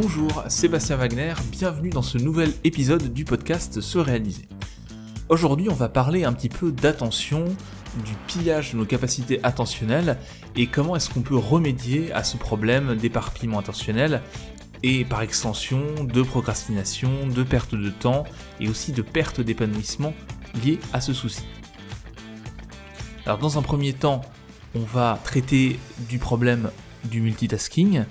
Bonjour, Sébastien Wagner, bienvenue dans ce nouvel épisode du podcast Se réaliser. Aujourd'hui, on va parler un petit peu d'attention, du pillage de nos capacités attentionnelles et comment est-ce qu'on peut remédier à ce problème d'éparpillement attentionnel et par extension de procrastination, de perte de temps et aussi de perte d'épanouissement lié à ce souci. Alors dans un premier temps, on va traiter du problème du multitasking,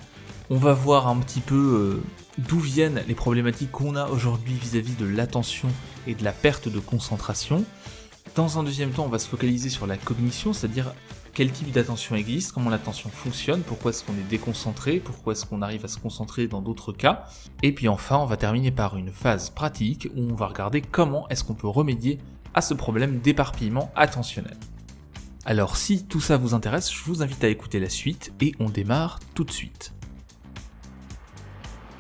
on va voir un petit peu euh, d'où viennent les problématiques qu'on a aujourd'hui vis-à-vis de l'attention et de la perte de concentration. Dans un deuxième temps, on va se focaliser sur la cognition, c'est-à-dire quel type d'attention existe, comment l'attention fonctionne, pourquoi est-ce qu'on est déconcentré, pourquoi est-ce qu'on arrive à se concentrer dans d'autres cas. Et puis enfin, on va terminer par une phase pratique où on va regarder comment est-ce qu'on peut remédier à ce problème d'éparpillement attentionnel. Alors si tout ça vous intéresse, je vous invite à écouter la suite et on démarre tout de suite.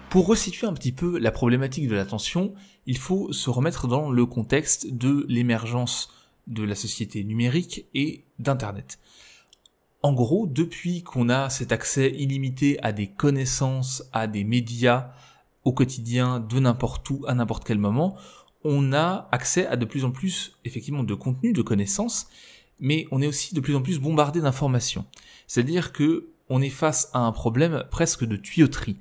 Pour resituer un petit peu la problématique de l'attention, il faut se remettre dans le contexte de l'émergence de la société numérique et d'Internet. En gros, depuis qu'on a cet accès illimité à des connaissances, à des médias au quotidien, de n'importe où, à n'importe quel moment, on a accès à de plus en plus, effectivement, de contenu, de connaissances, mais on est aussi de plus en plus bombardé d'informations. C'est-à-dire que on est face à un problème presque de tuyauterie.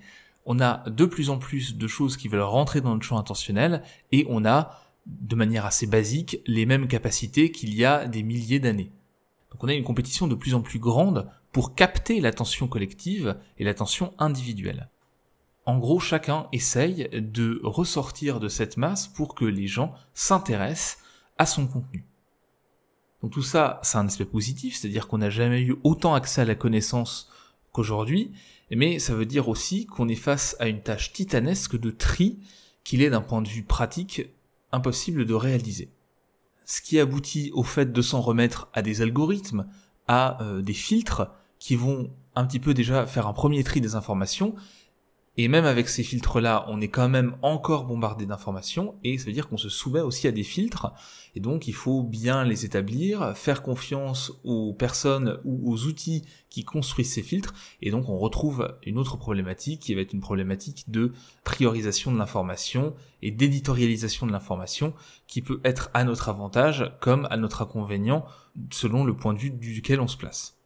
On a de plus en plus de choses qui veulent rentrer dans notre champ intentionnel et on a, de manière assez basique, les mêmes capacités qu'il y a des milliers d'années. Donc on a une compétition de plus en plus grande pour capter l'attention collective et l'attention individuelle. En gros, chacun essaye de ressortir de cette masse pour que les gens s'intéressent à son contenu. Donc tout ça, c'est un aspect positif, c'est-à-dire qu'on n'a jamais eu autant accès à la connaissance qu'aujourd'hui, mais ça veut dire aussi qu'on est face à une tâche titanesque de tri qu'il est d'un point de vue pratique impossible de réaliser. Ce qui aboutit au fait de s'en remettre à des algorithmes, à euh, des filtres qui vont un petit peu déjà faire un premier tri des informations et même avec ces filtres-là, on est quand même encore bombardé d'informations, et ça veut dire qu'on se soumet aussi à des filtres, et donc il faut bien les établir, faire confiance aux personnes ou aux outils qui construisent ces filtres, et donc on retrouve une autre problématique qui va être une problématique de priorisation de l'information et d'éditorialisation de l'information, qui peut être à notre avantage comme à notre inconvénient selon le point de vue duquel on se place.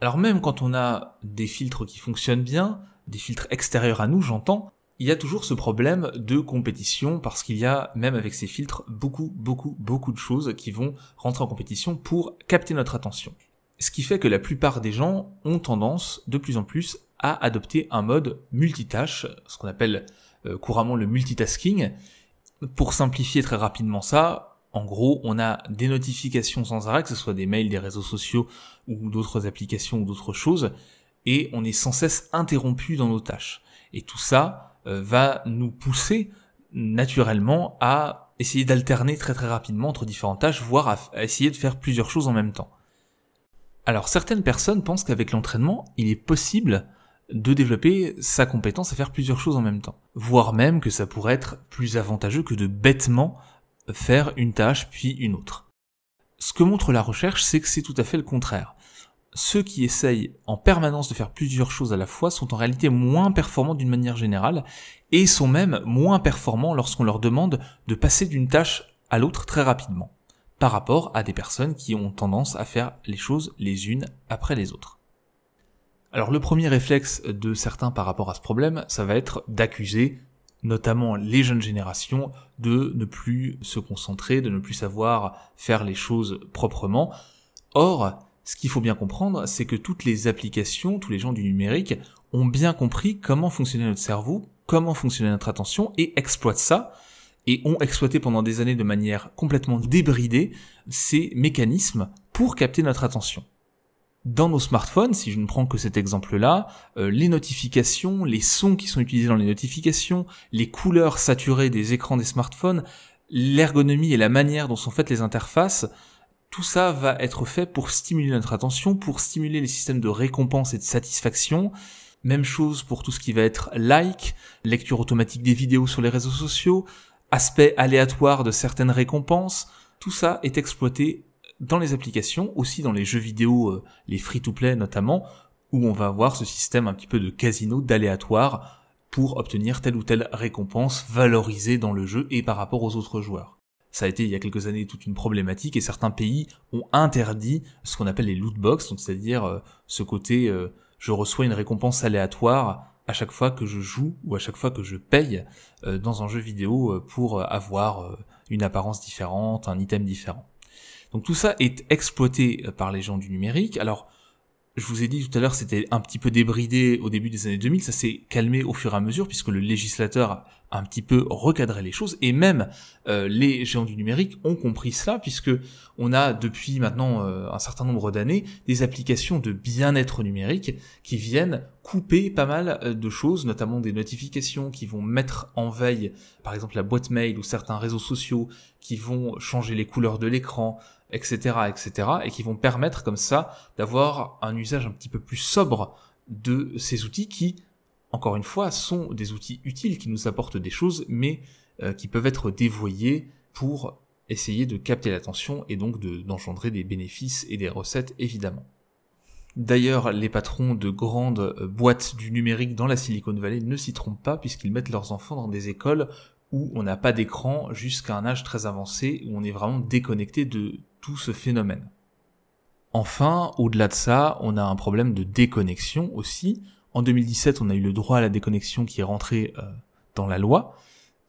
Alors même quand on a des filtres qui fonctionnent bien, des filtres extérieurs à nous, j'entends, il y a toujours ce problème de compétition parce qu'il y a, même avec ces filtres, beaucoup, beaucoup, beaucoup de choses qui vont rentrer en compétition pour capter notre attention. Ce qui fait que la plupart des gens ont tendance, de plus en plus, à adopter un mode multitâche, ce qu'on appelle euh, couramment le multitasking. Pour simplifier très rapidement ça, en gros, on a des notifications sans arrêt, que ce soit des mails, des réseaux sociaux ou d'autres applications ou d'autres choses, et on est sans cesse interrompu dans nos tâches. Et tout ça euh, va nous pousser naturellement à essayer d'alterner très très rapidement entre différentes tâches, voire à, essayer de faire plusieurs choses en même temps. Alors certaines personnes pensent qu'avec l'entraînement, il est possible de développer sa compétence à faire plusieurs choses en même temps. Voire même que ça pourrait être plus avantageux que de bêtement faire une tâche puis une autre. Ce que montre la recherche, c'est que c'est tout à fait le contraire ceux qui essayent en permanence de faire plusieurs choses à la fois sont en réalité moins performants d'une manière générale et sont même moins performants lorsqu'on leur demande de passer d'une tâche à l'autre très rapidement par rapport à des personnes qui ont tendance à faire les choses les unes après les autres. Alors le premier réflexe de certains par rapport à ce problème, ça va être d'accuser notamment les jeunes générations de ne plus se concentrer, de ne plus savoir faire les choses proprement. Or, ce qu'il faut bien comprendre, c'est que toutes les applications, tous les gens du numérique ont bien compris comment fonctionnait notre cerveau, comment fonctionnait notre attention et exploitent ça et ont exploité pendant des années de manière complètement débridée ces mécanismes pour capter notre attention. Dans nos smartphones, si je ne prends que cet exemple-là, euh, les notifications, les sons qui sont utilisés dans les notifications, les couleurs saturées des écrans des smartphones, l'ergonomie et la manière dont sont faites les interfaces, tout ça va être fait pour stimuler notre attention, pour stimuler les systèmes de récompense et de satisfaction. Même chose pour tout ce qui va être like, lecture automatique des vidéos sur les réseaux sociaux, aspect aléatoire de certaines récompenses. Tout ça est exploité dans les applications, aussi dans les jeux vidéo, euh, les free-to-play notamment, où on va avoir ce système un petit peu de casino, d'aléatoire, pour obtenir telle ou telle récompense valorisée dans le jeu et par rapport aux autres joueurs. Ça a été il y a quelques années toute une problématique et certains pays ont interdit ce qu'on appelle les loot box, donc c'est-à-dire euh, ce côté euh, je reçois une récompense aléatoire à chaque fois que je joue ou à chaque fois que je paye euh, dans un jeu vidéo pour avoir une apparence différente, un item différent. Donc tout ça est exploité par les gens du numérique. Alors je vous ai dit tout à l'heure, c'était un petit peu débridé au début des années 2000, ça s'est calmé au fur et à mesure puisque le législateur a un petit peu recadré les choses et même euh, les géants du numérique ont compris cela puisque on a depuis maintenant euh, un certain nombre d'années des applications de bien-être numérique qui viennent couper pas mal euh, de choses, notamment des notifications qui vont mettre en veille, par exemple la boîte mail ou certains réseaux sociaux qui vont changer les couleurs de l'écran, etc., etc., et qui vont permettre comme ça d'avoir un usage un petit peu plus sobre de ces outils qui, encore une fois, sont des outils utiles qui nous apportent des choses, mais euh, qui peuvent être dévoyés pour essayer de capter l'attention et donc d'engendrer des bénéfices et des recettes évidemment. D'ailleurs, les patrons de grandes euh, boîtes du numérique dans la Silicon Valley ne s'y trompent pas puisqu'ils mettent leurs enfants dans des écoles où on n'a pas d'écran jusqu'à un âge très avancé, où on est vraiment déconnecté de ce phénomène. Enfin, au-delà de ça, on a un problème de déconnexion aussi. En 2017, on a eu le droit à la déconnexion qui est rentré euh, dans la loi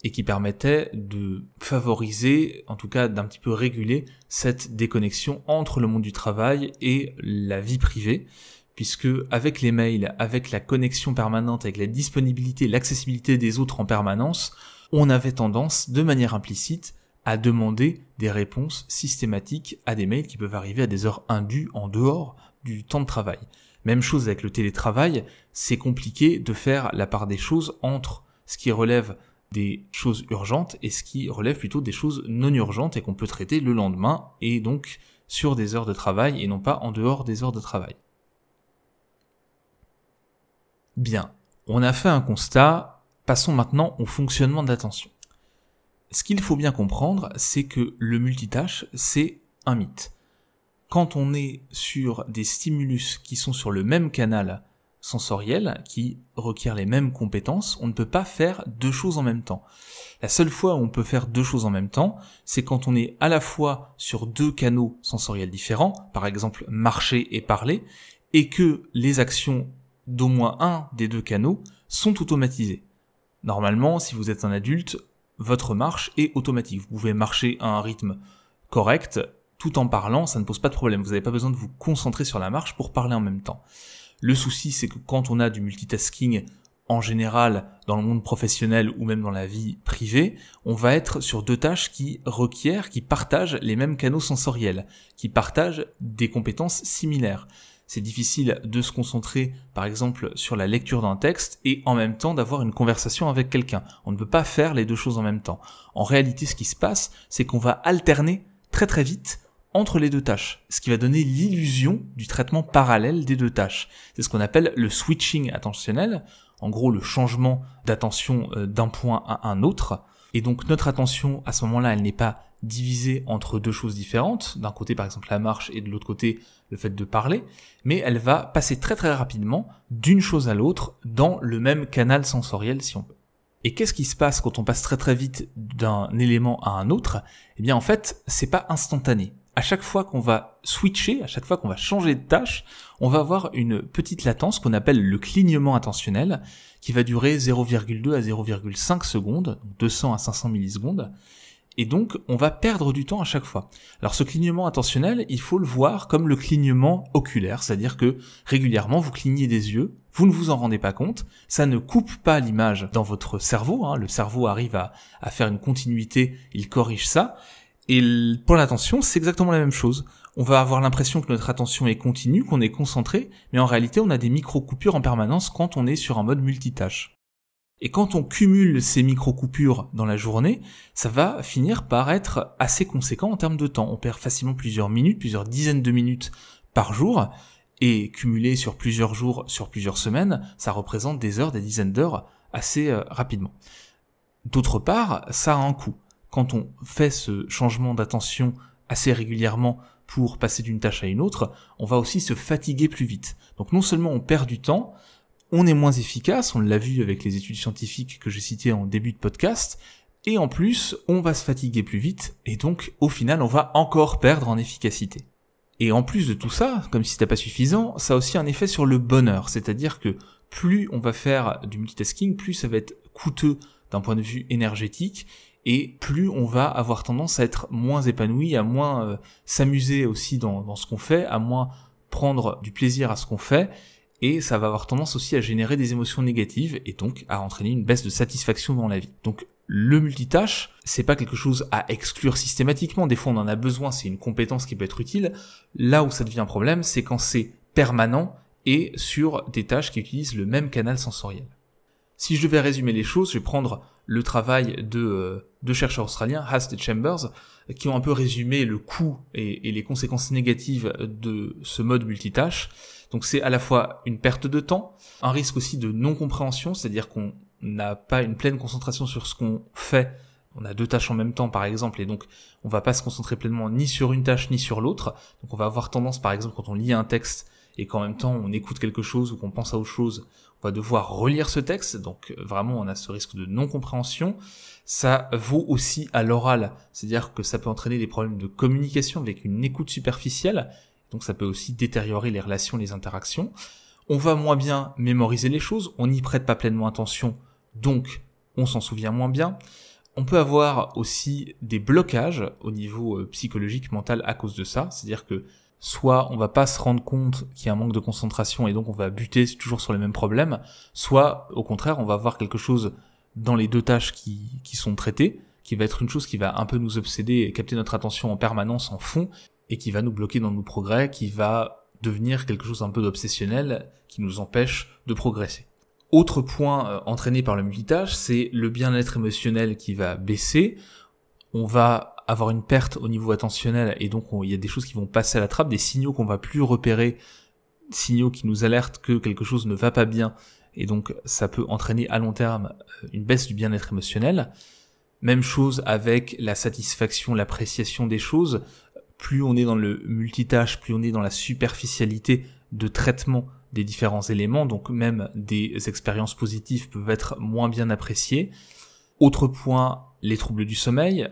et qui permettait de favoriser, en tout cas d'un petit peu réguler cette déconnexion entre le monde du travail et la vie privée, puisque avec les mails, avec la connexion permanente, avec la disponibilité, l'accessibilité des autres en permanence, on avait tendance, de manière implicite, à demander des réponses systématiques à des mails qui peuvent arriver à des heures indues en dehors du temps de travail. Même chose avec le télétravail, c'est compliqué de faire la part des choses entre ce qui relève des choses urgentes et ce qui relève plutôt des choses non urgentes et qu'on peut traiter le lendemain et donc sur des heures de travail et non pas en dehors des heures de travail. Bien, on a fait un constat, passons maintenant au fonctionnement de l'attention. Ce qu'il faut bien comprendre, c'est que le multitâche, c'est un mythe. Quand on est sur des stimulus qui sont sur le même canal sensoriel, qui requièrent les mêmes compétences, on ne peut pas faire deux choses en même temps. La seule fois où on peut faire deux choses en même temps, c'est quand on est à la fois sur deux canaux sensoriels différents, par exemple marcher et parler, et que les actions d'au moins un des deux canaux sont automatisées. Normalement, si vous êtes un adulte, votre marche est automatique. Vous pouvez marcher à un rythme correct tout en parlant, ça ne pose pas de problème. Vous n'avez pas besoin de vous concentrer sur la marche pour parler en même temps. Le souci, c'est que quand on a du multitasking en général dans le monde professionnel ou même dans la vie privée, on va être sur deux tâches qui requièrent, qui partagent les mêmes canaux sensoriels, qui partagent des compétences similaires c'est difficile de se concentrer par exemple sur la lecture d'un texte et en même temps d'avoir une conversation avec quelqu'un. On ne peut pas faire les deux choses en même temps. En réalité, ce qui se passe, c'est qu'on va alterner très très vite entre les deux tâches, ce qui va donner l'illusion du traitement parallèle des deux tâches. C'est ce qu'on appelle le switching attentionnel, en gros le changement d'attention euh, d'un point à un autre. Et donc notre attention à ce moment-là, elle n'est pas divisée entre deux choses différentes, d'un côté par exemple la marche et de l'autre côté le fait de parler, mais elle va passer très très rapidement d'une chose à l'autre dans le même canal sensoriel si on veut. Et qu'est-ce qui se passe quand on passe très très vite d'un élément à un autre? Eh bien en fait, c'est pas instantané. À chaque fois qu'on va switcher, à chaque fois qu'on va changer de tâche, on va avoir une petite latence qu'on appelle le clignement attentionnel, qui va durer 0,2 à 0,5 secondes, 200 à 500 millisecondes, et donc, on va perdre du temps à chaque fois. Alors ce clignement attentionnel, il faut le voir comme le clignement oculaire, c'est-à-dire que régulièrement, vous clignez des yeux, vous ne vous en rendez pas compte, ça ne coupe pas l'image dans votre cerveau, hein. le cerveau arrive à, à faire une continuité, il corrige ça, et pour l'attention, c'est exactement la même chose. On va avoir l'impression que notre attention est continue, qu'on est concentré, mais en réalité, on a des micro-coupures en permanence quand on est sur un mode multitâche. Et quand on cumule ces micro-coupures dans la journée, ça va finir par être assez conséquent en termes de temps. On perd facilement plusieurs minutes, plusieurs dizaines de minutes par jour, et cumulé sur plusieurs jours, sur plusieurs semaines, ça représente des heures, des dizaines d'heures assez euh, rapidement. D'autre part, ça a un coût. Quand on fait ce changement d'attention assez régulièrement pour passer d'une tâche à une autre, on va aussi se fatiguer plus vite. Donc non seulement on perd du temps, on est moins efficace, on l'a vu avec les études scientifiques que j'ai citées en début de podcast, et en plus, on va se fatiguer plus vite, et donc au final, on va encore perdre en efficacité. Et en plus de tout ça, comme si c'était pas suffisant, ça a aussi un effet sur le bonheur, c'est-à-dire que plus on va faire du multitasking, plus ça va être coûteux d'un point de vue énergétique, et plus on va avoir tendance à être moins épanoui, à moins euh, s'amuser aussi dans, dans ce qu'on fait, à moins prendre du plaisir à ce qu'on fait, et ça va avoir tendance aussi à générer des émotions négatives et donc à entraîner une baisse de satisfaction dans la vie. Donc le multitâche, c'est pas quelque chose à exclure systématiquement. Des fois, on en a besoin, c'est une compétence qui peut être utile. Là où ça devient un problème, c'est quand c'est permanent et sur des tâches qui utilisent le même canal sensoriel. Si je devais résumer les choses, je vais prendre le travail de euh, deux chercheurs australiens, Hast et Chambers, qui ont un peu résumé le coût et, et les conséquences négatives de ce mode multitâche. Donc c'est à la fois une perte de temps, un risque aussi de non-compréhension, c'est-à-dire qu'on n'a pas une pleine concentration sur ce qu'on fait. On a deux tâches en même temps, par exemple, et donc on va pas se concentrer pleinement ni sur une tâche ni sur l'autre. Donc on va avoir tendance, par exemple, quand on lit un texte et qu'en même temps on écoute quelque chose ou qu'on pense à autre chose, on va devoir relire ce texte. Donc vraiment, on a ce risque de non-compréhension. Ça vaut aussi à l'oral, c'est-à-dire que ça peut entraîner des problèmes de communication avec une écoute superficielle. Donc ça peut aussi détériorer les relations, les interactions. On va moins bien mémoriser les choses, on n'y prête pas pleinement attention donc on s'en souvient moins bien. On peut avoir aussi des blocages au niveau euh, psychologique, mental à cause de ça, c'est-à-dire que soit on va pas se rendre compte qu'il y a un manque de concentration et donc on va buter toujours sur les mêmes problèmes, soit au contraire on va avoir quelque chose dans les deux tâches qui, qui sont traitées, qui va être une chose qui va un peu nous obséder et capter notre attention en permanence en fond, et qui va nous bloquer dans nos progrès, qui va devenir quelque chose un peu d'obsessionnel, qui nous empêche de progresser. Autre point euh, entraîné par le multitâche, c'est le bien-être émotionnel qui va baisser. On va avoir une perte au niveau attentionnel et donc il y a des choses qui vont passer à la trappe, des signaux qu'on va plus repérer, signaux qui nous alertent que quelque chose ne va pas bien et donc ça peut entraîner à long terme euh, une baisse du bien-être émotionnel. Même chose avec la satisfaction, l'appréciation des choses. Plus on est dans le multitâche, plus on est dans la superficialité de traitement des différents éléments, donc même des expériences positives peuvent être moins bien appréciées. Autre point, les troubles du sommeil.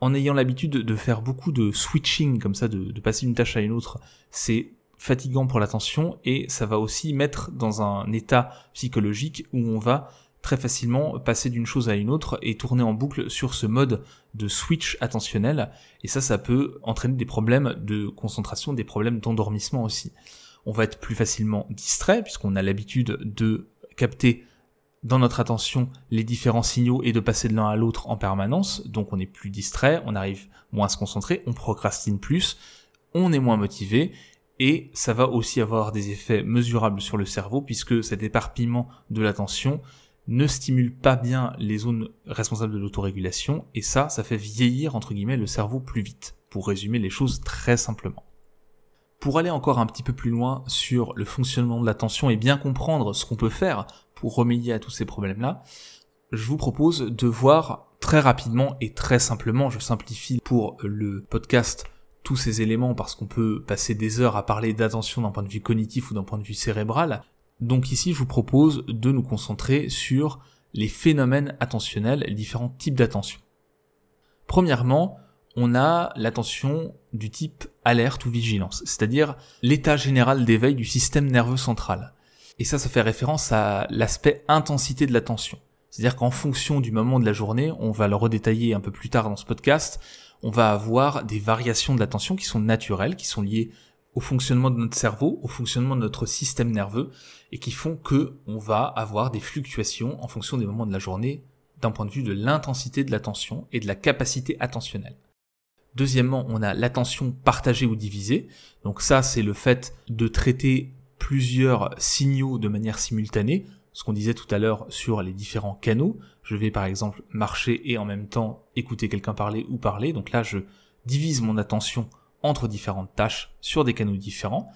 En ayant l'habitude de faire beaucoup de switching comme ça, de, passer d'une tâche à une autre, c'est fatigant pour l'attention et ça va aussi mettre dans un état psychologique où on va très facilement passer d'une chose à une autre et tourner en boucle sur ce mode de switch attentionnel. Et ça ça peut entraîner des problèmes de concentration, des problèmes d'endormissement aussi. On va être plus facilement distrait puisqu'on a l'habitude de capter dans notre attention les différents signaux et de passer de l'un à l'autre en permanence. Donc on est plus distrait, on arrive moins à se concentrer, on procrastine plus, on est moins motivé. Et ça va aussi avoir des effets mesurables sur le cerveau puisque cet éparpillement de l'attention ne stimule pas bien les zones responsables de l'autorégulation et ça, ça fait vieillir entre guillemets le cerveau plus vite, pour résumer les choses très simplement. Pour aller encore un petit peu plus loin sur le fonctionnement de l'attention et bien comprendre ce qu'on peut faire pour remédier à tous ces problèmes-là, je vous propose de voir très rapidement et très simplement, je simplifie pour le podcast tous ces éléments parce qu'on peut passer des heures à parler d'attention d'un point de vue cognitif ou d'un point de vue cérébral. Donc ici, je vous propose de nous concentrer sur les phénomènes attentionnels, les différents types d'attention. Premièrement, on a l'attention du type alerte ou vigilance, c'est-à-dire l'état général d'éveil du système nerveux central. Et ça, ça fait référence à l'aspect intensité de l'attention. C'est-à-dire qu'en fonction du moment de la journée, on va le redétailler un peu plus tard dans ce podcast, on va avoir des variations de l'attention qui sont naturelles, qui sont liées au fonctionnement de notre cerveau, au fonctionnement de notre système nerveux, et qui font que on va avoir des fluctuations en fonction des moments de la journée d'un point de vue de l'intensité de l'attention et de la capacité attentionnelle. Deuxièmement, on a l'attention partagée ou divisée. Donc ça, c'est le fait de traiter plusieurs signaux de manière simultanée. Ce qu'on disait tout à l'heure sur les différents canaux. Je vais par exemple marcher et en même temps écouter quelqu'un parler ou parler. Donc là, je divise mon attention entre différentes tâches sur des canaux différents.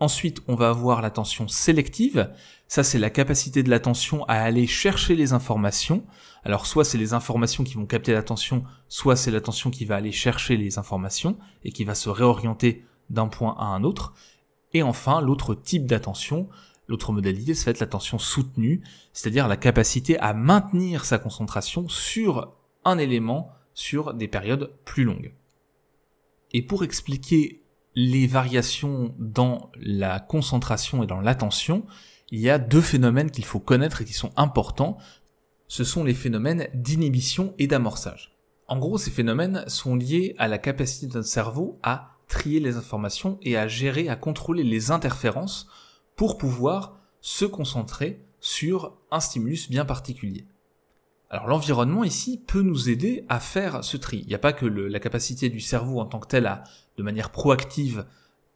Ensuite, on va avoir l'attention sélective. Ça, c'est la capacité de l'attention à aller chercher les informations. Alors, soit c'est les informations qui vont capter l'attention, soit c'est l'attention qui va aller chercher les informations et qui va se réorienter d'un point à un autre. Et enfin, l'autre type d'attention, L'autre modalité, ça va être l'attention soutenue, c'est-à-dire la capacité à maintenir sa concentration sur un élément sur des périodes plus longues. Et pour expliquer les variations dans la concentration et dans l'attention, il y a deux phénomènes qu'il faut connaître et qui sont importants. Ce sont les phénomènes d'inhibition et d'amorçage. En gros, ces phénomènes sont liés à la capacité de notre cerveau à trier les informations et à gérer, à contrôler les interférences pour pouvoir se concentrer sur un stimulus bien particulier. Alors l'environnement ici peut nous aider à faire ce tri. Il n'y a pas que la capacité du cerveau en tant que tel à, de manière proactive,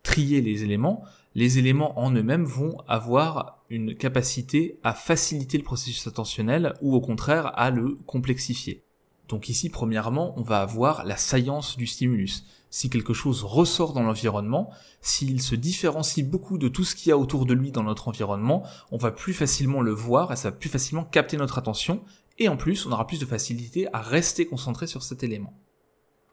trier les éléments. Les éléments en eux-mêmes vont avoir une capacité à faciliter le processus attentionnel ou au contraire à le complexifier. Donc ici, premièrement, on va avoir la saillance du stimulus si quelque chose ressort dans l'environnement, s'il se différencie beaucoup de tout ce qu'il y a autour de lui dans notre environnement, on va plus facilement le voir et ça va plus facilement capter notre attention, et en plus on aura plus de facilité à rester concentré sur cet élément.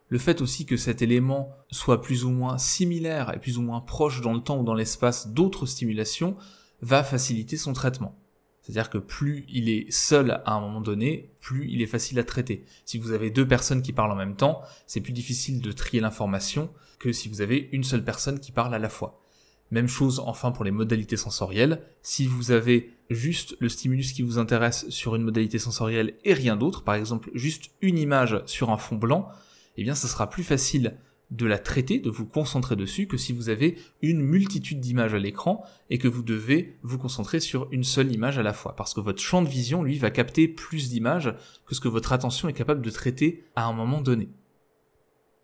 Le fait aussi que cet élément soit plus ou moins similaire et plus ou moins proche dans le temps ou dans l'espace d'autres stimulations va faciliter son traitement. C'est-à-dire que plus il est seul à un moment donné, plus il est facile à traiter. Si vous avez deux personnes qui parlent en même temps, c'est plus difficile de trier l'information que si vous avez une seule personne qui parle à la fois. Même chose enfin pour les modalités sensorielles. Si vous avez juste le stimulus qui vous intéresse sur une modalité sensorielle et rien d'autre, par exemple juste une image sur un fond blanc, eh bien ça sera plus facile de la traiter, de vous concentrer dessus, que si vous avez une multitude d'images à l'écran et que vous devez vous concentrer sur une seule image à la fois. Parce que votre champ de vision, lui, va capter plus d'images que ce que votre attention est capable de traiter à un moment donné.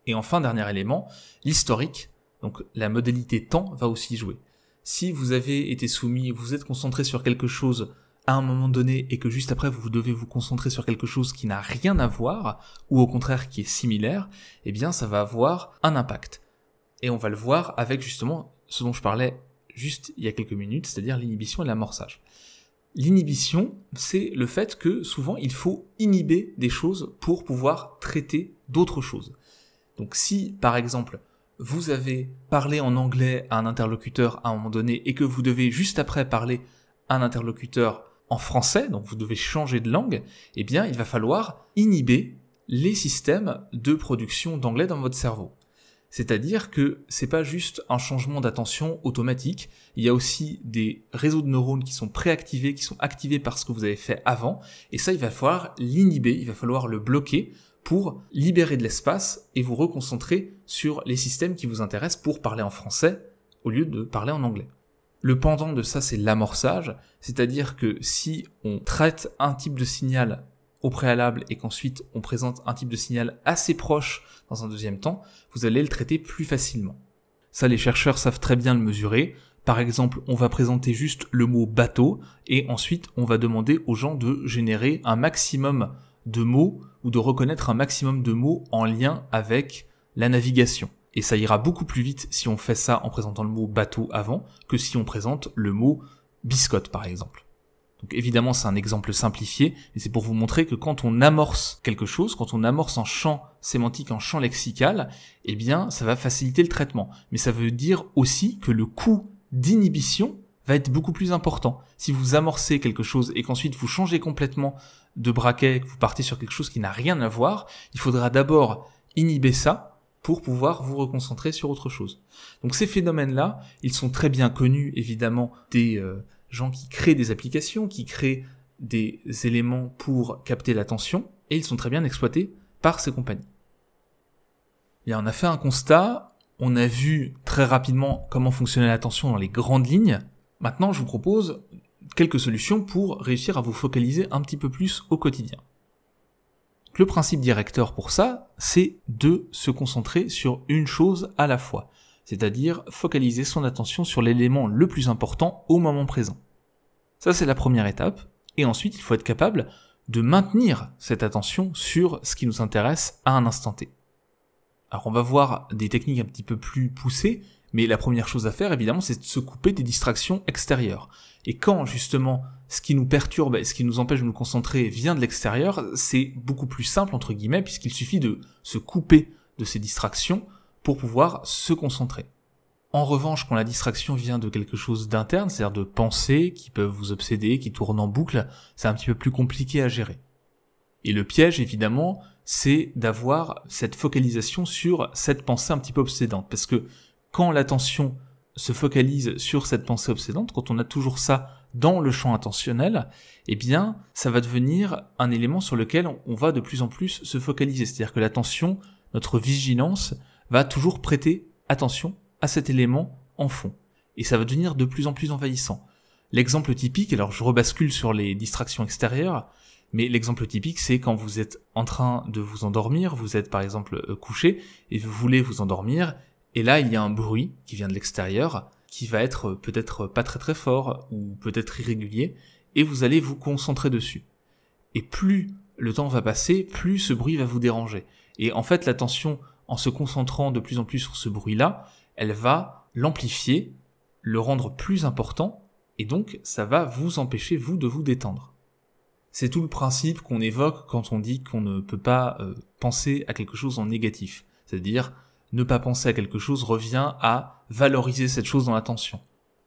Et enfin, dernier élément, l'historique. Donc la modalité temps va aussi jouer. Si vous avez été soumis, vous êtes concentré sur quelque chose à un moment donné et que juste après vous devez vous concentrer sur quelque chose qui n'a rien à voir ou au contraire qui est similaire, eh bien ça va avoir un impact. Et on va le voir avec justement ce dont je parlais juste il y a quelques minutes, c'est-à-dire l'inhibition et l'amorçage. L'inhibition, c'est le fait que souvent il faut inhiber des choses pour pouvoir traiter d'autres choses. Donc si par exemple vous avez parlé en anglais à un interlocuteur à un moment donné et que vous devez juste après parler à un interlocuteur en français, donc vous devez changer de langue, eh bien il va falloir inhiber les systèmes de production d'anglais dans votre cerveau. C'est-à-dire que c'est pas juste un changement d'attention automatique, il y a aussi des réseaux de neurones qui sont préactivés, qui sont activés par ce que vous avez fait avant, et ça il va falloir l'inhiber, il va falloir le bloquer pour libérer de l'espace et vous reconcentrer sur les systèmes qui vous intéressent pour parler en français au lieu de parler en anglais. Le pendant de ça, c'est l'amorçage, c'est-à-dire que si on traite un type de signal au préalable et qu'ensuite on présente un type de signal assez proche dans un deuxième temps, vous allez le traiter plus facilement. Ça, les chercheurs savent très bien le mesurer. Par exemple, on va présenter juste le mot bateau et ensuite on va demander aux gens de générer un maximum de mots ou de reconnaître un maximum de mots en lien avec la navigation. Et ça ira beaucoup plus vite si on fait ça en présentant le mot bateau avant que si on présente le mot biscotte par exemple. Donc évidemment c'est un exemple simplifié, mais c'est pour vous montrer que quand on amorce quelque chose, quand on amorce un champ sémantique, un champ lexical, eh bien ça va faciliter le traitement. Mais ça veut dire aussi que le coût d'inhibition va être beaucoup plus important. Si vous amorcez quelque chose et qu'ensuite vous changez complètement de braquet, que vous partez sur quelque chose qui n'a rien à voir, il faudra d'abord inhiber ça pour pouvoir vous reconcentrer sur autre chose. Donc ces phénomènes-là, ils sont très bien connus évidemment des euh, gens qui créent des applications, qui créent des éléments pour capter l'attention, et ils sont très bien exploités par ces compagnies. Bien, on a fait un constat, on a vu très rapidement comment fonctionnait l'attention dans les grandes lignes. Maintenant, je vous propose quelques solutions pour réussir à vous focaliser un petit peu plus au quotidien. Le principe directeur pour ça, c'est de se concentrer sur une chose à la fois, c'est-à-dire focaliser son attention sur l'élément le plus important au moment présent. Ça, c'est la première étape, et ensuite, il faut être capable de maintenir cette attention sur ce qui nous intéresse à un instant T. Alors on va voir des techniques un petit peu plus poussées, mais la première chose à faire, évidemment, c'est de se couper des distractions extérieures. Et quand, justement, ce qui nous perturbe, ce qui nous empêche de nous concentrer vient de l'extérieur, c'est beaucoup plus simple, entre guillemets, puisqu'il suffit de se couper de ces distractions pour pouvoir se concentrer. En revanche, quand la distraction vient de quelque chose d'interne, c'est-à-dire de pensées qui peuvent vous obséder, qui tournent en boucle, c'est un petit peu plus compliqué à gérer. Et le piège, évidemment, c'est d'avoir cette focalisation sur cette pensée un petit peu obsédante. Parce que quand l'attention se focalise sur cette pensée obsédante, quand on a toujours ça dans le champ intentionnel, eh bien, ça va devenir un élément sur lequel on va de plus en plus se focaliser. C'est-à-dire que l'attention, notre vigilance, va toujours prêter attention à cet élément en fond. Et ça va devenir de plus en plus envahissant. L'exemple typique, alors je rebascule sur les distractions extérieures, mais l'exemple typique, c'est quand vous êtes en train de vous endormir, vous êtes par exemple euh, couché, et vous voulez vous endormir, et là il y a un bruit qui vient de l'extérieur, qui va être euh, peut-être pas très très fort, ou peut-être irrégulier, et vous allez vous concentrer dessus. Et plus le temps va passer, plus ce bruit va vous déranger. Et en fait, l'attention, en se concentrant de plus en plus sur ce bruit-là, elle va l'amplifier, le rendre plus important, et donc ça va vous empêcher, vous, de vous détendre. C'est tout le principe qu'on évoque quand on dit qu'on ne peut pas euh, penser à quelque chose en négatif. C'est-à-dire, ne pas penser à quelque chose revient à valoriser cette chose dans l'attention.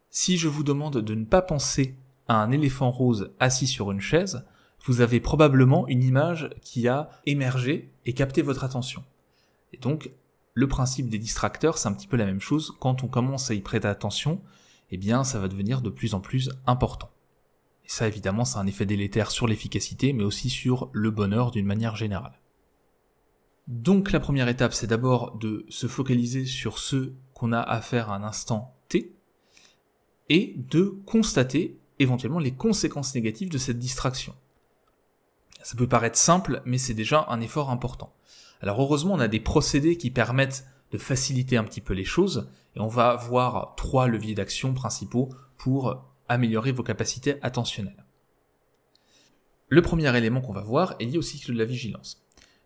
Si je vous demande de ne pas penser à un éléphant rose assis sur une chaise, vous avez probablement une image qui a émergé et capté votre attention. Et donc, le principe des distracteurs, c'est un petit peu la même chose. Quand on commence à y prêter attention, eh bien, ça va devenir de plus en plus important. Et ça, évidemment, c'est un effet délétère sur l'efficacité, mais aussi sur le bonheur d'une manière générale. Donc, la première étape, c'est d'abord de se focaliser sur ce qu'on a à faire à un instant T, et de constater éventuellement les conséquences négatives de cette distraction. Ça peut paraître simple, mais c'est déjà un effort important. Alors heureusement, on a des procédés qui permettent de faciliter un petit peu les choses, et on va voir trois leviers d'action principaux pour améliorer vos capacités attentionnelles. Le premier élément qu'on va voir est lié au cycle de la vigilance.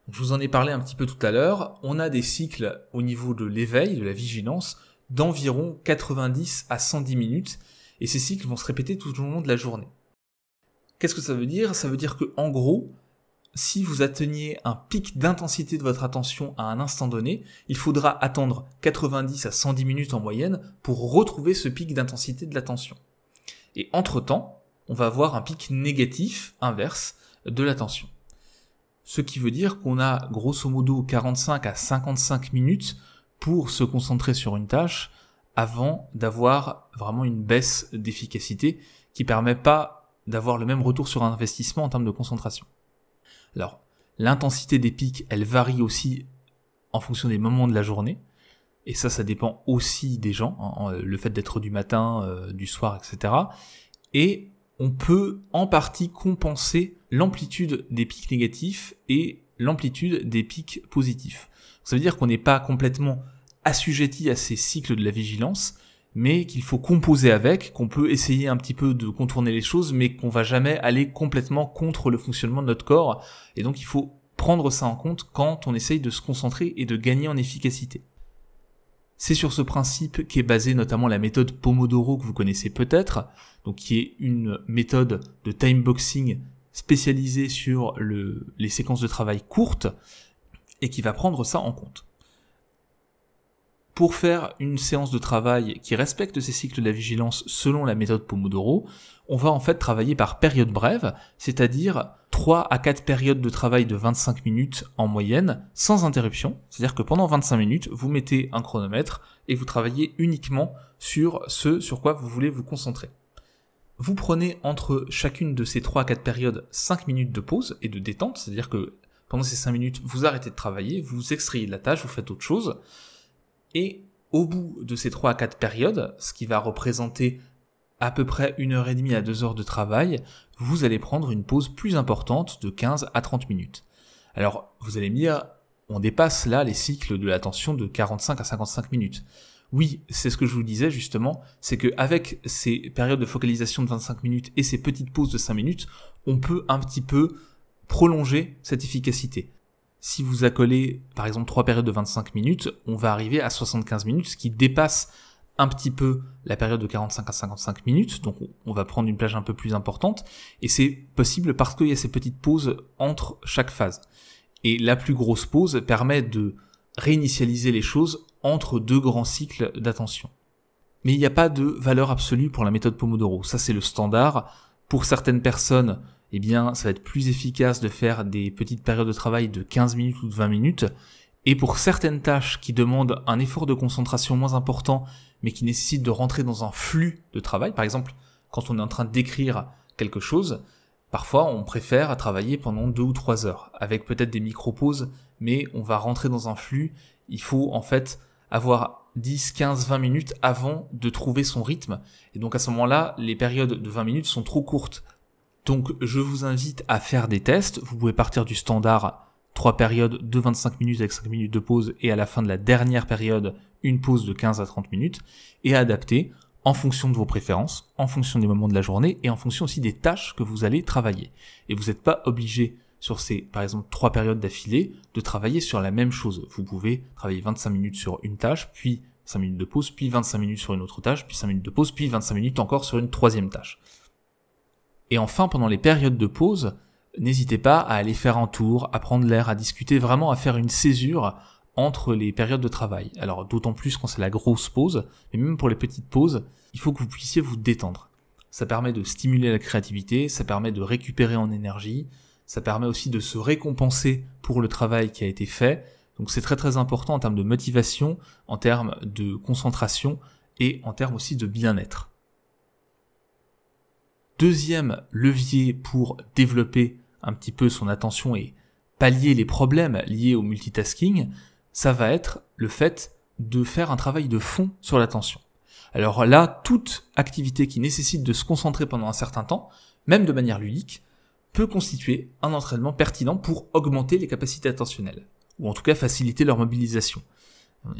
Je vous en ai parlé un petit peu tout à l'heure, on a des cycles au niveau de l'éveil, de la vigilance, d'environ 90 à 110 minutes, et ces cycles vont se répéter tout au long de la journée. Qu'est-ce que ça veut dire? Ça veut dire que en gros, si vous atteignez un pic d'intensité de votre attention à un instant donné, il faudra attendre 90 à 110 minutes en moyenne pour retrouver ce pic d'intensité de l'attention. Et entre-temps, on va avoir un pic négatif inverse de l'attention. Ce qui veut dire qu'on a grosso modo 45 à 55 minutes pour se concentrer sur une tâche avant d'avoir vraiment une baisse d'efficacité qui permet pas d'avoir le même retour sur un investissement en termes de concentration. Alors, l'intensité des pics, elle varie aussi en fonction des moments de la journée. Et ça, ça dépend aussi des gens, hein, le fait d'être du matin, euh, du soir, etc. Et on peut en partie compenser l'amplitude des pics négatifs et l'amplitude des pics positifs. Ça veut dire qu'on n'est pas complètement assujetti à ces cycles de la vigilance, mais qu'il faut composer avec, qu'on peut essayer un petit peu de contourner les choses, mais qu'on va jamais aller complètement contre le fonctionnement de notre corps. Et donc il faut prendre ça en compte quand on essaye de se concentrer et de gagner en efficacité. C'est sur ce principe qu'est basée notamment la méthode Pomodoro que vous connaissez peut-être, donc qui est une méthode de time boxing spécialisée sur les séquences de travail courtes et qui va prendre ça en compte. Pour faire une séance de travail qui respecte ces cycles de la vigilance selon la méthode Pomodoro, on va en fait travailler par période brève, c'est-à-dire 3 à 4 périodes de travail de 25 minutes en moyenne, sans interruption. C'est-à-dire que pendant 25 minutes, vous mettez un chronomètre et vous travaillez uniquement sur ce sur quoi vous voulez vous concentrer. Vous prenez entre chacune de ces 3 à 4 périodes 5 minutes de pause et de détente, c'est-à-dire que pendant ces 5 minutes, vous arrêtez de travailler, vous extrayez de la tâche, vous faites autre chose. Et au bout de ces 3 à 4 périodes, ce qui va représenter à peu près une heure et demie à deux heures de travail, vous allez prendre une pause plus importante de 15 à 30 minutes. Alors, vous allez me dire, on dépasse là les cycles de l'attention de 45 à 55 minutes. Oui, c'est ce que je vous disais justement, c'est que avec ces périodes de focalisation de 25 minutes et ces petites pauses de 5 minutes, on peut un petit peu prolonger cette efficacité. Si vous accolez par exemple trois périodes de 25 minutes, on va arriver à 75 minutes, ce qui dépasse un petit peu la période de 45 à 55 minutes, donc on va prendre une plage un peu plus importante, et c'est possible parce qu'il y a ces petites pauses entre chaque phase. Et la plus grosse pause permet de réinitialiser les choses entre deux grands cycles d'attention. Mais il n'y a pas de valeur absolue pour la méthode Pomodoro. Ça, c'est le standard. Pour certaines personnes, eh bien, ça va être plus efficace de faire des petites périodes de travail de 15 minutes ou de 20 minutes. Et pour certaines tâches qui demandent un effort de concentration moins important, mais qui nécessitent de rentrer dans un flux de travail, par exemple, quand on est en train d'écrire quelque chose, parfois on préfère travailler pendant deux ou trois heures, avec peut-être des micro-pauses, mais on va rentrer dans un flux. Il faut en fait avoir 10, 15, 20 minutes avant de trouver son rythme. Et donc à ce moment-là, les périodes de 20 minutes sont trop courtes. Donc je vous invite à faire des tests. Vous pouvez partir du standard 3 périodes de 25 minutes avec 5 minutes de pause et à la fin de la dernière période, une pause de 15 à 30 minutes et adapter en fonction de vos préférences, en fonction des moments de la journée et en fonction aussi des tâches que vous allez travailler. Et vous n'êtes pas obligé sur ces, par exemple, trois périodes d'affilée, de travailler sur la même chose. Vous pouvez travailler 25 minutes sur une tâche, puis 5 minutes de pause, puis 25 minutes sur une autre tâche, puis 5 minutes de pause, puis 25 minutes encore sur une troisième tâche. Et enfin, pendant les périodes de pause, n'hésitez pas à aller faire un tour, à prendre l'air, à discuter, vraiment à faire une césure entre les périodes de travail. Alors d'autant plus quand c'est la grosse pause, mais même pour les petites pauses, il faut que vous puissiez vous détendre. Ça permet de stimuler la créativité, ça permet de récupérer en énergie, ça permet aussi de se récompenser pour le travail qui a été fait. Donc c'est très très important en termes de motivation, en termes de concentration et en termes aussi de bien-être. Deuxième levier pour développer un petit peu son attention et pallier les problèmes liés au multitasking, ça va être le fait de faire un travail de fond sur l'attention. Alors là, toute activité qui nécessite de se concentrer pendant un certain temps, même de manière ludique, peut constituer un entraînement pertinent pour augmenter les capacités attentionnelles, ou en tout cas faciliter leur mobilisation.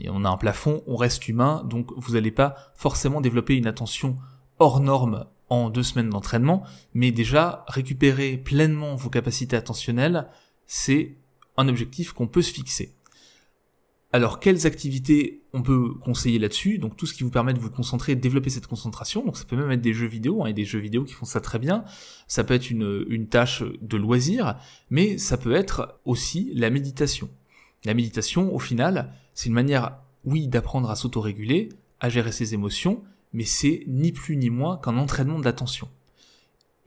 On a un plafond, on reste humain, donc vous n'allez pas forcément développer une attention hors norme en deux semaines d'entraînement, mais déjà récupérer pleinement vos capacités attentionnelles, c'est un objectif qu'on peut se fixer. Alors, quelles activités on peut conseiller là-dessus? Donc, tout ce qui vous permet de vous concentrer de développer cette concentration. Donc, ça peut même être des jeux vidéo, hein, et des jeux vidéo qui font ça très bien. Ça peut être une, une tâche de loisir, mais ça peut être aussi la méditation. La méditation, au final, c'est une manière, oui, d'apprendre à s'autoréguler, à gérer ses émotions, mais c'est ni plus ni moins qu'un entraînement de l'attention.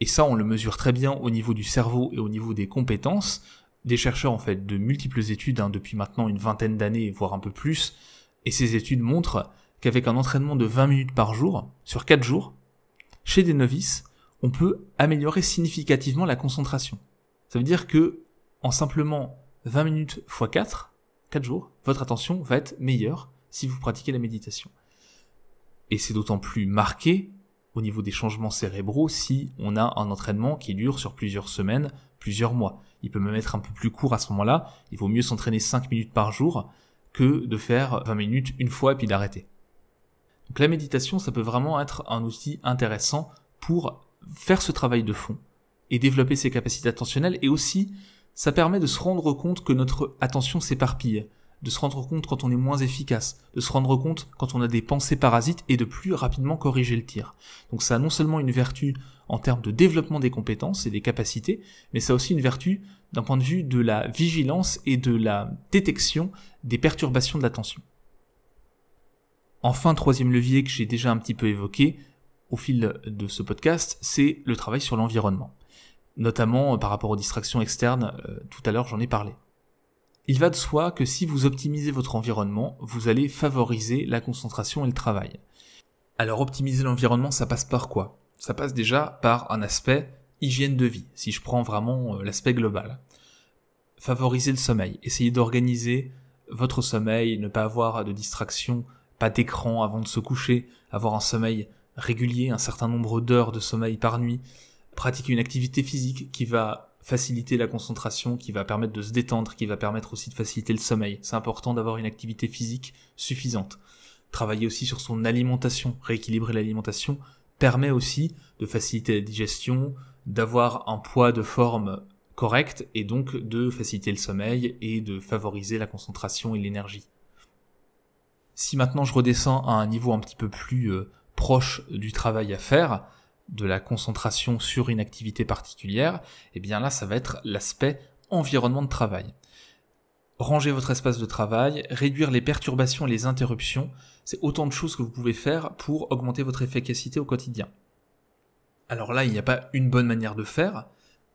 Et ça, on le mesure très bien au niveau du cerveau et au niveau des compétences des chercheurs en fait de multiples études hein, depuis maintenant une vingtaine d'années, voire un peu plus, et ces études montrent qu'avec un entraînement de 20 minutes par jour, sur 4 jours, chez des novices, on peut améliorer significativement la concentration. Ça veut dire que en simplement 20 minutes x 4, 4 jours, votre attention va être meilleure si vous pratiquez la méditation. Et c'est d'autant plus marqué au niveau des changements cérébraux si on a un entraînement qui dure sur plusieurs semaines, plusieurs mois. Il peut même être un peu plus court à ce moment-là. Il vaut mieux s'entraîner 5 minutes par jour que de faire 20 minutes une fois et puis d'arrêter. Donc la méditation, ça peut vraiment être un outil intéressant pour faire ce travail de fond et développer ses capacités attentionnelles et aussi ça permet de se rendre compte que notre attention s'éparpille de se rendre compte quand on est moins efficace, de se rendre compte quand on a des pensées parasites et de plus rapidement corriger le tir. Donc ça a non seulement une vertu en termes de développement des compétences et des capacités, mais ça a aussi une vertu d'un point de vue de la vigilance et de la détection des perturbations de l'attention. Enfin, troisième levier que j'ai déjà un petit peu évoqué au fil de ce podcast, c'est le travail sur l'environnement. Notamment par rapport aux distractions externes, euh, tout à l'heure j'en ai parlé. Il va de soi que si vous optimisez votre environnement, vous allez favoriser la concentration et le travail. Alors optimiser l'environnement, ça passe par quoi? Ça passe déjà par un aspect hygiène de vie, si je prends vraiment euh, l'aspect global. Favoriser le sommeil, essayez d'organiser votre sommeil, ne pas avoir de distraction, pas d'écran avant de se coucher, avoir un sommeil régulier, un certain nombre d'heures de sommeil par nuit, pratiquer une activité physique qui va faciliter la concentration, qui va permettre de se détendre, qui va permettre aussi de faciliter le sommeil. C'est important d'avoir une activité physique suffisante. Travailler aussi sur son alimentation, rééquilibrer l'alimentation, permet aussi de faciliter la digestion, d'avoir un poids de forme correct et donc de faciliter le sommeil et de favoriser la concentration et l'énergie. Si maintenant je redescends à un niveau un petit peu plus euh, proche du travail à faire, de la concentration sur une activité particulière, et eh bien là, ça va être l'aspect environnement de travail. ranger votre espace de travail, réduire les perturbations et les interruptions, c'est autant de choses que vous pouvez faire pour augmenter votre efficacité au quotidien. Alors là, il n'y a pas une bonne manière de faire.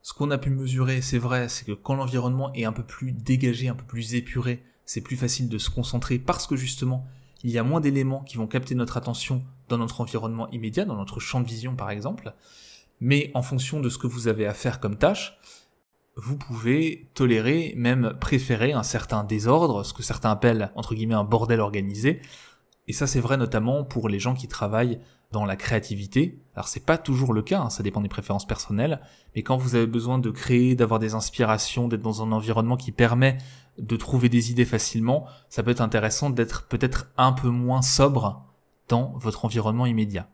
Ce qu'on a pu mesurer, c'est vrai, c'est que quand l'environnement est un peu plus dégagé, un peu plus épuré, c'est plus facile de se concentrer parce que justement, il y a moins d'éléments qui vont capter notre attention dans notre environnement immédiat, dans notre champ de vision par exemple. Mais en fonction de ce que vous avez à faire comme tâche, vous pouvez tolérer, même préférer un certain désordre, ce que certains appellent entre guillemets un bordel organisé. Et ça c'est vrai notamment pour les gens qui travaillent dans la créativité. Alors c'est pas toujours le cas, hein, ça dépend des préférences personnelles, mais quand vous avez besoin de créer, d'avoir des inspirations, d'être dans un environnement qui permet de trouver des idées facilement, ça peut être intéressant d'être peut-être un peu moins sobre dans votre environnement immédiat.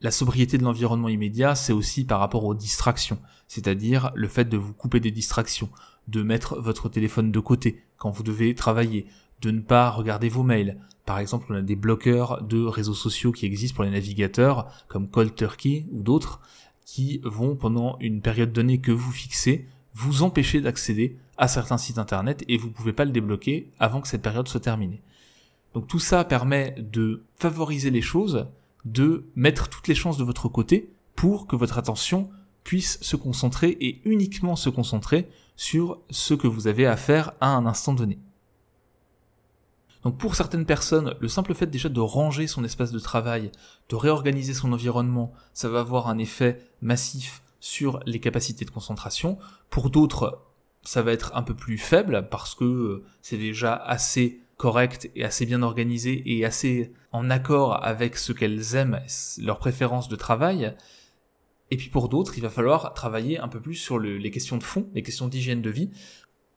La sobriété de l'environnement immédiat, c'est aussi par rapport aux distractions, c'est-à-dire le fait de vous couper des distractions, de mettre votre téléphone de côté quand vous devez travailler, de ne pas regarder vos mails. Par exemple, on a des bloqueurs de réseaux sociaux qui existent pour les navigateurs, comme Cold Turkey ou d'autres, qui vont, pendant une période donnée que vous fixez, vous empêcher d'accéder à certains sites internet et vous ne pouvez pas le débloquer avant que cette période soit terminée. Donc tout ça permet de favoriser les choses de mettre toutes les chances de votre côté pour que votre attention puisse se concentrer et uniquement se concentrer sur ce que vous avez à faire à un instant donné. Donc pour certaines personnes, le simple fait déjà de ranger son espace de travail, de réorganiser son environnement, ça va avoir un effet massif sur les capacités de concentration. Pour d'autres, ça va être un peu plus faible parce que c'est déjà assez correcte et assez bien organisée et assez en accord avec ce qu'elles aiment, leurs préférences de travail. Et puis pour d'autres, il va falloir travailler un peu plus sur les questions de fond, les questions d'hygiène de vie,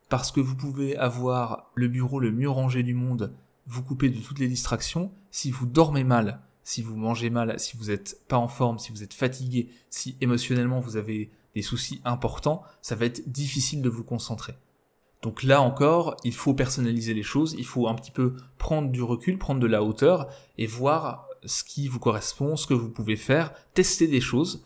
parce que vous pouvez avoir le bureau le mieux rangé du monde, vous couper de toutes les distractions, si vous dormez mal, si vous mangez mal, si vous n'êtes pas en forme, si vous êtes fatigué, si émotionnellement vous avez des soucis importants, ça va être difficile de vous concentrer. Donc là encore, il faut personnaliser les choses, il faut un petit peu prendre du recul, prendre de la hauteur et voir ce qui vous correspond, ce que vous pouvez faire, tester des choses,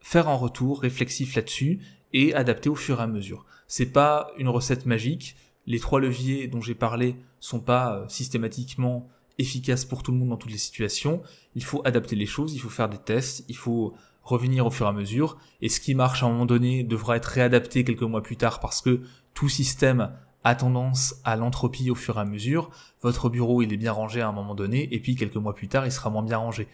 faire un retour réflexif là-dessus et adapter au fur et à mesure. C'est pas une recette magique. Les trois leviers dont j'ai parlé sont pas euh, systématiquement efficaces pour tout le monde dans toutes les situations. Il faut adapter les choses, il faut faire des tests, il faut revenir au fur et à mesure. Et ce qui marche à un moment donné devra être réadapté quelques mois plus tard parce que tout système a tendance à l'entropie au fur et à mesure. Votre bureau, il est bien rangé à un moment donné, et puis quelques mois plus tard, il sera moins bien rangé.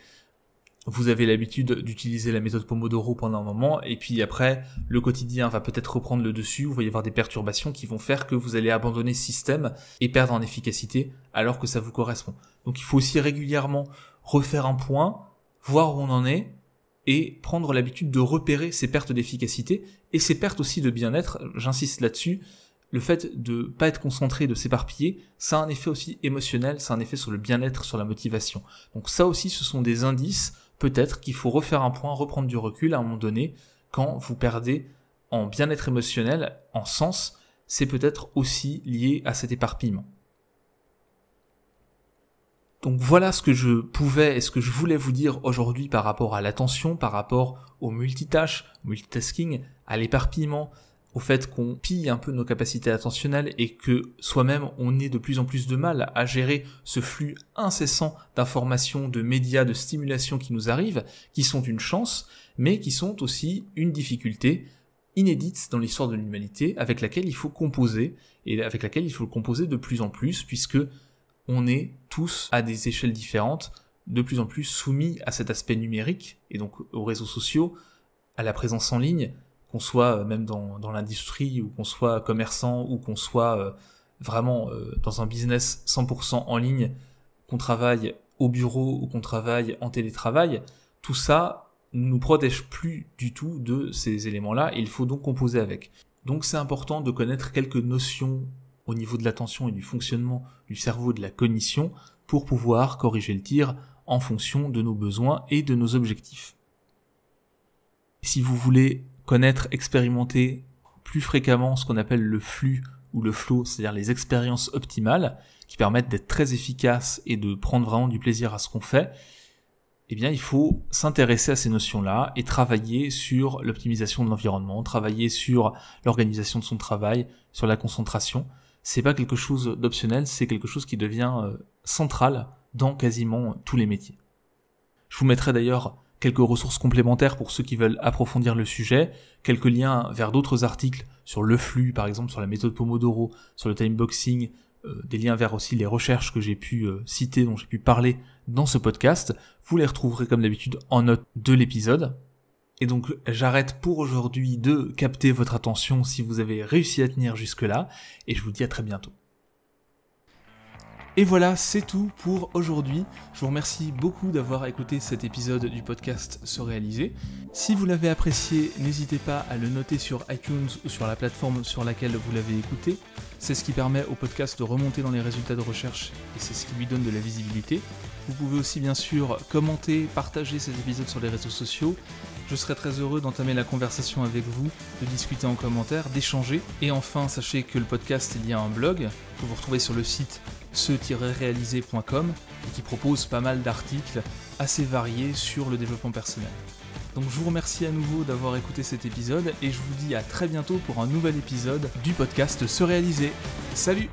Vous avez l'habitude d'utiliser la méthode Pomodoro pendant un moment, et puis après, le quotidien va peut-être reprendre le dessus, vous va y avoir des perturbations qui vont faire que vous allez abandonner ce système et perdre en efficacité alors que ça vous correspond. Donc il faut aussi régulièrement refaire un point, voir où on en est, et prendre l'habitude de repérer ces pertes d'efficacité et ces pertes aussi de bien-être, j'insiste là-dessus, le fait de pas être concentré, de s'éparpiller, ça a un effet aussi émotionnel, ça a un effet sur le bien-être, sur la motivation. Donc ça aussi, ce sont des indices, peut-être qu'il faut refaire un point, reprendre du recul à un moment donné, quand vous perdez en bien-être émotionnel, en sens, c'est peut-être aussi lié à cet éparpillement. Donc voilà ce que je pouvais et ce que je voulais vous dire aujourd'hui par rapport à l'attention, par rapport au multitâche, multitasking, à l'éparpillement, au fait qu'on pille un peu nos capacités attentionnelles et que soi-même on ait de plus en plus de mal à gérer ce flux incessant d'informations, de médias, de stimulations qui nous arrivent, qui sont une chance, mais qui sont aussi une difficulté inédite dans l'histoire de l'humanité avec laquelle il faut composer et avec laquelle il faut composer de plus en plus puisque on est tous à des échelles différentes de plus en plus soumis à cet aspect numérique et donc aux réseaux sociaux, à la présence en ligne, qu'on soit euh, même dans, l'industrie ou qu'on soit commerçant ou qu'on soit euh, vraiment euh, dans un business 100% en ligne, qu'on travaille au bureau ou qu'on travaille en télétravail, tout ça ne nous protège plus du tout de ces éléments-là et il faut donc composer avec. Donc c'est important de connaître quelques notions au niveau de l'attention et du fonctionnement du cerveau de la cognition pour pouvoir corriger le tir en fonction de nos besoins et de nos objectifs. Si vous voulez connaître, expérimenter plus fréquemment ce qu'on appelle le flux ou le flow, c'est-à-dire les expériences optimales qui permettent d'être très efficaces et de prendre vraiment du plaisir à ce qu'on fait, eh bien, il faut s'intéresser à ces notions-là et travailler sur l'optimisation de l'environnement, travailler sur l'organisation de son travail, sur la concentration. C'est pas quelque chose d'optionnel, c'est quelque chose qui devient euh, central dans quasiment tous les métiers. Je vous mettrai d'ailleurs quelques ressources complémentaires pour ceux qui veulent approfondir le sujet, quelques liens vers d'autres articles sur le flux, par exemple sur la méthode Pomodoro, sur le timeboxing, euh, des liens vers aussi les recherches que j'ai pu euh, citer, dont j'ai pu parler dans ce podcast. Vous les retrouverez comme d'habitude en note de l'épisode. Et donc j'arrête pour aujourd'hui de capter votre attention si vous avez réussi à tenir jusque-là, et je vous dis à très bientôt. Et voilà, c'est tout pour aujourd'hui. Je vous remercie beaucoup d'avoir écouté cet épisode du podcast Se réaliser. Si vous l'avez apprécié, n'hésitez pas à le noter sur iTunes ou sur la plateforme sur laquelle vous l'avez écouté. C'est ce qui permet au podcast de remonter dans les résultats de recherche et c'est ce qui lui donne de la visibilité. Vous pouvez aussi bien sûr commenter, partager cet épisode sur les réseaux sociaux. Je serai très heureux d'entamer la conversation avec vous, de discuter en commentaire, d'échanger. Et enfin, sachez que le podcast, il y a un blog que vous retrouvez sur le site ce-réalisé.com et qui propose pas mal d'articles assez variés sur le développement personnel. Donc je vous remercie à nouveau d'avoir écouté cet épisode et je vous dis à très bientôt pour un nouvel épisode du podcast Se réaliser. Salut